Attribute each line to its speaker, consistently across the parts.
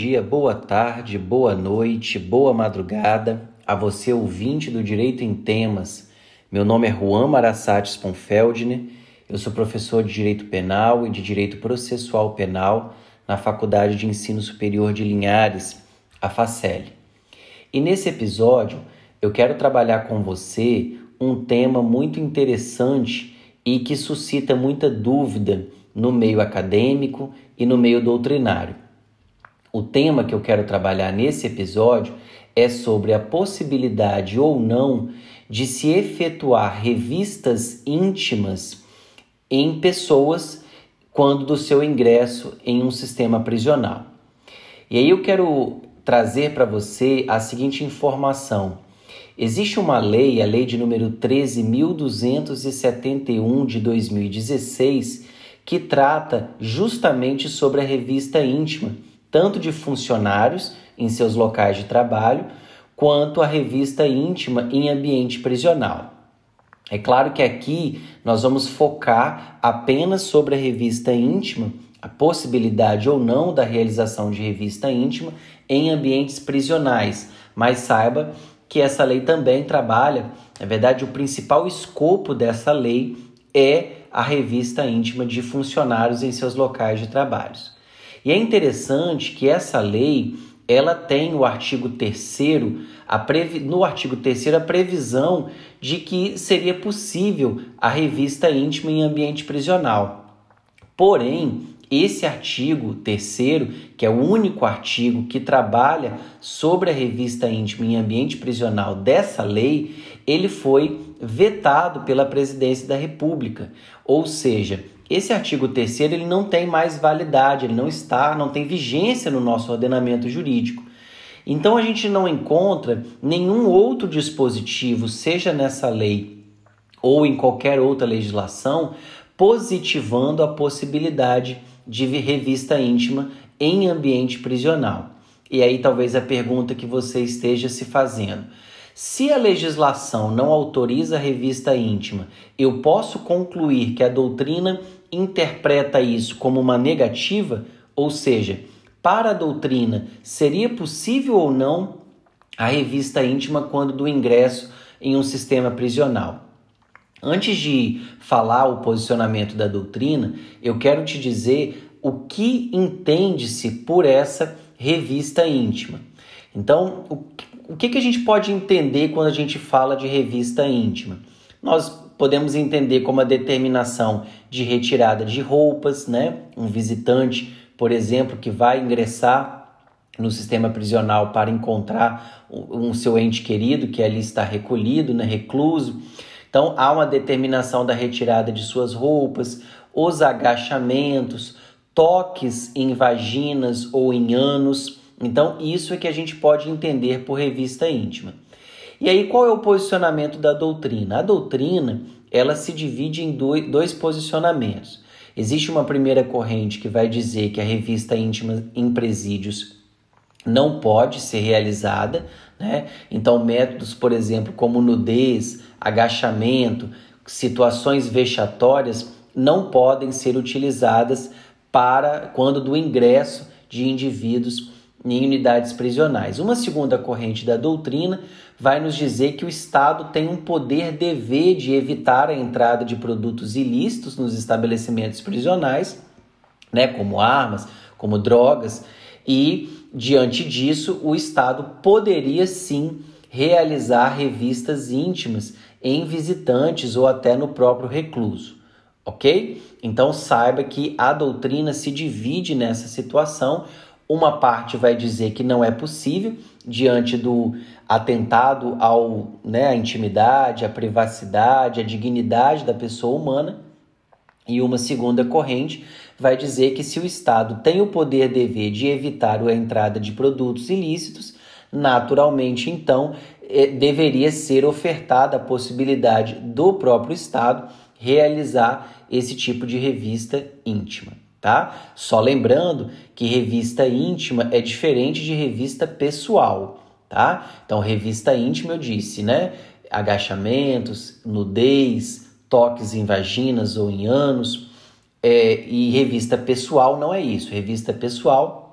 Speaker 1: Dia, boa tarde, boa noite, boa madrugada a você ouvinte do Direito em Temas. Meu nome é Juan Marassati Sponfeldner, eu sou professor de Direito Penal e de Direito Processual Penal na Faculdade de Ensino Superior de Linhares, a FACEL. E nesse episódio eu quero trabalhar com você um tema muito interessante e que suscita muita dúvida no meio acadêmico e no meio doutrinário. O tema que eu quero trabalhar nesse episódio é sobre a possibilidade ou não de se efetuar revistas íntimas em pessoas quando do seu ingresso em um sistema prisional. E aí eu quero trazer para você a seguinte informação. Existe uma lei, a lei de número 13.271 de 2016, que trata justamente sobre a revista íntima tanto de funcionários em seus locais de trabalho, quanto a revista íntima em ambiente prisional. É claro que aqui nós vamos focar apenas sobre a revista íntima, a possibilidade ou não da realização de revista íntima em ambientes prisionais, mas saiba que essa lei também trabalha, na verdade, o principal escopo dessa lei é a revista íntima de funcionários em seus locais de trabalhos. E é interessante que essa lei ela tem o artigo 3 previ... no artigo 3 a previsão de que seria possível a revista íntima em ambiente prisional. Porém, esse artigo 3 que é o único artigo que trabalha sobre a revista íntima em ambiente prisional dessa lei, ele foi vetado pela presidência da República. Ou seja, esse artigo 3 ele não tem mais validade, ele não está, não tem vigência no nosso ordenamento jurídico. Então a gente não encontra nenhum outro dispositivo, seja nessa lei ou em qualquer outra legislação, positivando a possibilidade de revista íntima em ambiente prisional. E aí talvez a pergunta que você esteja se fazendo: se a legislação não autoriza a revista íntima, eu posso concluir que a doutrina interpreta isso como uma negativa, ou seja, para a doutrina, seria possível ou não a revista íntima quando do ingresso em um sistema prisional? Antes de falar o posicionamento da doutrina, eu quero te dizer o que entende-se por essa revista íntima. Então, o que a gente pode entender quando a gente fala de revista íntima? Nós podemos entender como a determinação de retirada de roupas, né? Um visitante, por exemplo, que vai ingressar no sistema prisional para encontrar um, um seu ente querido que ali está recolhido, né, recluso. Então há uma determinação da retirada de suas roupas, os agachamentos, toques em vaginas ou em anos, então, isso é que a gente pode entender por revista íntima. E aí, qual é o posicionamento da doutrina? A doutrina ela se divide em dois posicionamentos. Existe uma primeira corrente que vai dizer que a revista íntima em presídios não pode ser realizada, né? Então, métodos, por exemplo, como nudez, agachamento, situações vexatórias não podem ser utilizadas para quando do ingresso de indivíduos em unidades prisionais. Uma segunda corrente da doutrina vai nos dizer que o Estado tem um poder dever de evitar a entrada de produtos ilícitos nos estabelecimentos prisionais, né, como armas, como drogas, e diante disso o Estado poderia sim realizar revistas íntimas em visitantes ou até no próprio recluso, ok? Então saiba que a doutrina se divide nessa situação uma parte vai dizer que não é possível diante do atentado ao, né, à intimidade, à privacidade, à dignidade da pessoa humana. E uma segunda corrente vai dizer que se o Estado tem o poder dever de evitar a entrada de produtos ilícitos, naturalmente então eh, deveria ser ofertada a possibilidade do próprio Estado realizar esse tipo de revista íntima tá? Só lembrando que revista íntima é diferente de revista pessoal, tá? Então, revista íntima eu disse, né? Agachamentos, nudez, toques em vaginas ou em ânus. É, e revista pessoal não é isso. Revista pessoal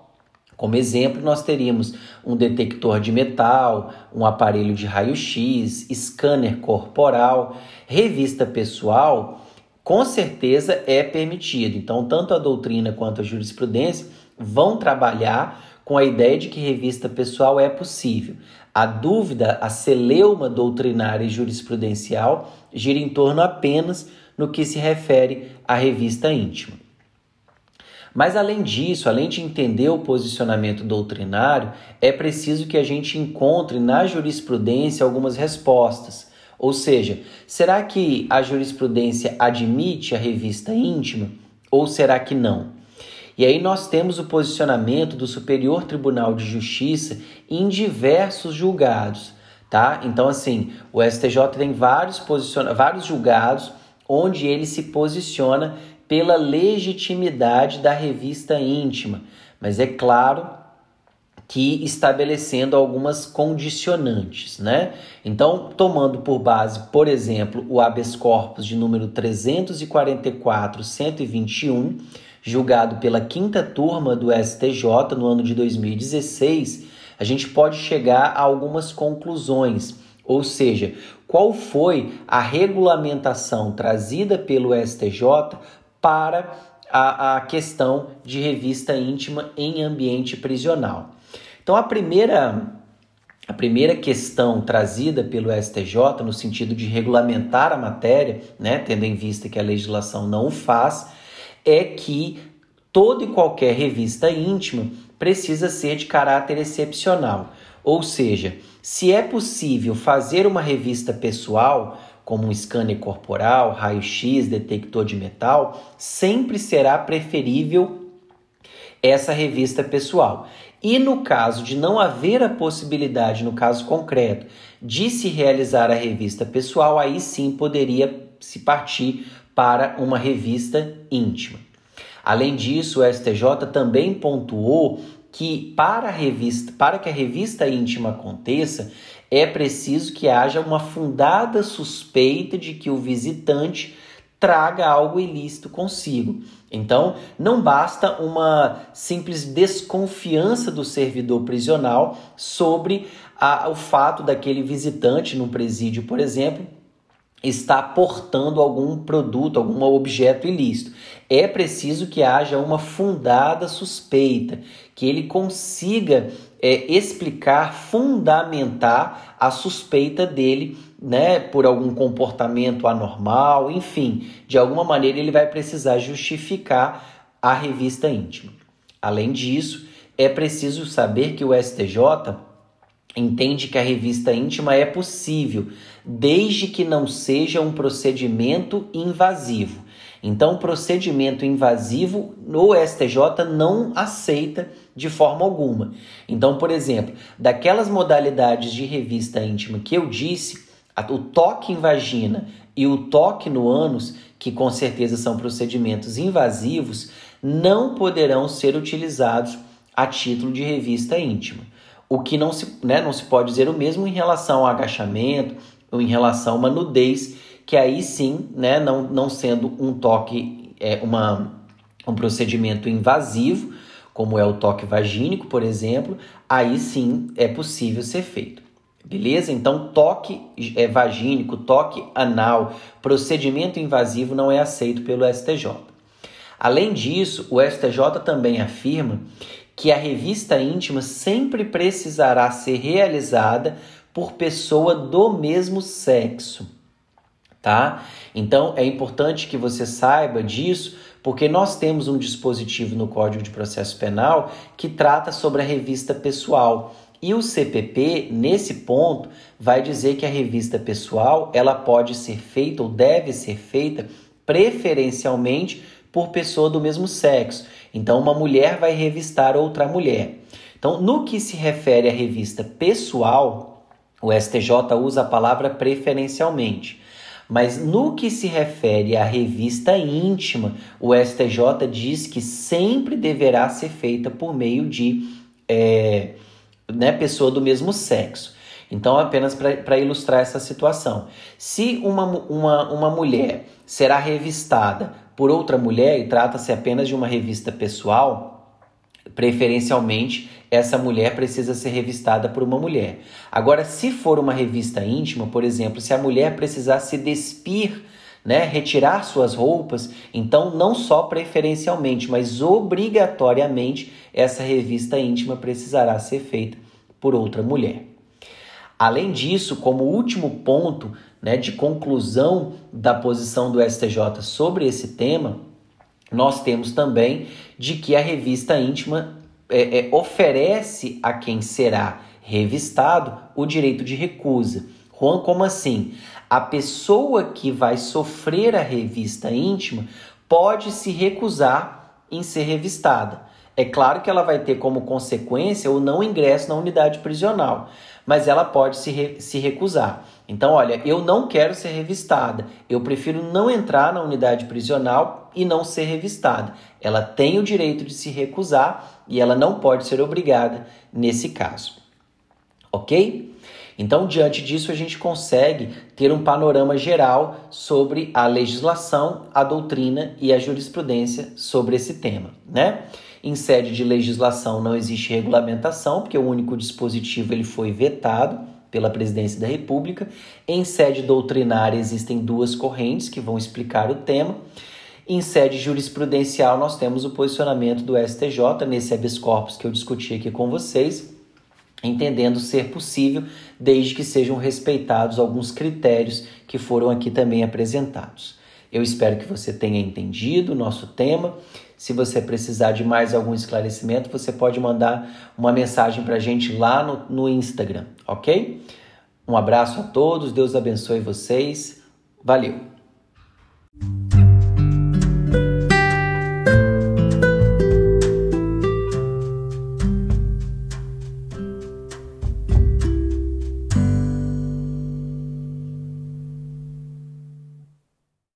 Speaker 1: Como exemplo, nós teríamos um detector de metal, um aparelho de raio-x, scanner corporal, revista pessoal, com certeza é permitido. Então, tanto a doutrina quanto a jurisprudência vão trabalhar com a ideia de que revista pessoal é possível. A dúvida, a celeuma doutrinária e jurisprudencial gira em torno apenas no que se refere à revista íntima. Mas além disso, além de entender o posicionamento doutrinário, é preciso que a gente encontre na jurisprudência algumas respostas. Ou seja, será que a jurisprudência admite a revista íntima ou será que não? E aí nós temos o posicionamento do Superior Tribunal de Justiça em diversos julgados, tá? Então assim, o STJ tem vários posiciona vários julgados onde ele se posiciona pela legitimidade da revista íntima, mas é claro que estabelecendo algumas condicionantes, né? Então, tomando por base, por exemplo, o habeas corpus de número 344-121, julgado pela quinta turma do STJ no ano de 2016, a gente pode chegar a algumas conclusões, ou seja, qual foi a regulamentação trazida pelo STJ para a, a questão de revista íntima em ambiente prisional. Então, a primeira, a primeira questão trazida pelo STJ, no sentido de regulamentar a matéria, né, tendo em vista que a legislação não o faz, é que toda e qualquer revista íntima precisa ser de caráter excepcional. Ou seja, se é possível fazer uma revista pessoal, como um scanner corporal, raio-x, detector de metal, sempre será preferível essa revista pessoal. E no caso de não haver a possibilidade, no caso concreto, de se realizar a revista pessoal, aí sim poderia se partir para uma revista íntima. Além disso, o STJ também pontuou que para revista, para que a revista íntima aconteça, é preciso que haja uma fundada suspeita de que o visitante traga algo ilícito consigo. Então, não basta uma simples desconfiança do servidor prisional sobre a, o fato daquele visitante no presídio, por exemplo, está portando algum produto, algum objeto ilícito. É preciso que haja uma fundada suspeita, que ele consiga é, explicar, fundamentar a suspeita dele, né, por algum comportamento anormal, enfim, de alguma maneira ele vai precisar justificar a revista íntima. Além disso, é preciso saber que o STJ entende que a revista íntima é possível, desde que não seja um procedimento invasivo. Então, procedimento invasivo no STJ não aceita de forma alguma. Então, por exemplo, daquelas modalidades de revista íntima que eu disse, o toque em vagina e o toque no ânus, que com certeza são procedimentos invasivos, não poderão ser utilizados a título de revista íntima. O que não se, né, não se pode dizer o mesmo em relação ao agachamento ou em relação a uma nudez que aí sim, né, não, não sendo um toque, é, uma, um procedimento invasivo, como é o toque vagínico, por exemplo, aí sim é possível ser feito. Beleza? Então, toque é, vagínico, toque anal, procedimento invasivo não é aceito pelo STJ. Além disso, o STJ também afirma que a revista íntima sempre precisará ser realizada por pessoa do mesmo sexo tá? Então é importante que você saiba disso, porque nós temos um dispositivo no Código de Processo Penal que trata sobre a revista pessoal. E o CPP, nesse ponto, vai dizer que a revista pessoal ela pode ser feita ou deve ser feita preferencialmente por pessoa do mesmo sexo. Então, uma mulher vai revistar outra mulher. Então, no que se refere à revista pessoal, o STJ usa a palavra preferencialmente. Mas no que se refere à revista íntima, o STJ diz que sempre deverá ser feita por meio de é, né, pessoa do mesmo sexo. Então, apenas para ilustrar essa situação. Se uma, uma, uma mulher será revistada por outra mulher e trata-se apenas de uma revista pessoal, preferencialmente essa mulher precisa ser revistada por uma mulher. Agora, se for uma revista íntima, por exemplo, se a mulher precisar se despir, né, retirar suas roupas, então não só preferencialmente, mas obrigatoriamente essa revista íntima precisará ser feita por outra mulher. Além disso, como último ponto né, de conclusão da posição do STJ sobre esse tema, nós temos também de que a revista íntima é, é, oferece a quem será revistado o direito de recusa. Juan, como assim? A pessoa que vai sofrer a revista íntima pode se recusar em ser revistada. É claro que ela vai ter como consequência o não ingresso na unidade prisional, mas ela pode se, re se recusar. Então, olha, eu não quero ser revistada, eu prefiro não entrar na unidade prisional e não ser revistada. Ela tem o direito de se recusar e ela não pode ser obrigada nesse caso. Ok? Então, diante disso, a gente consegue ter um panorama geral sobre a legislação, a doutrina e a jurisprudência sobre esse tema, né? Em sede de legislação não existe regulamentação, porque o único dispositivo ele foi vetado pela Presidência da República. Em sede doutrinária existem duas correntes que vão explicar o tema. Em sede jurisprudencial nós temos o posicionamento do STJ nesse habeas corpus que eu discuti aqui com vocês, entendendo ser possível desde que sejam respeitados alguns critérios que foram aqui também apresentados. Eu espero que você tenha entendido o nosso tema. Se você precisar de mais algum esclarecimento, você pode mandar uma mensagem para a gente lá no, no Instagram, ok? Um abraço a todos, Deus abençoe vocês. Valeu!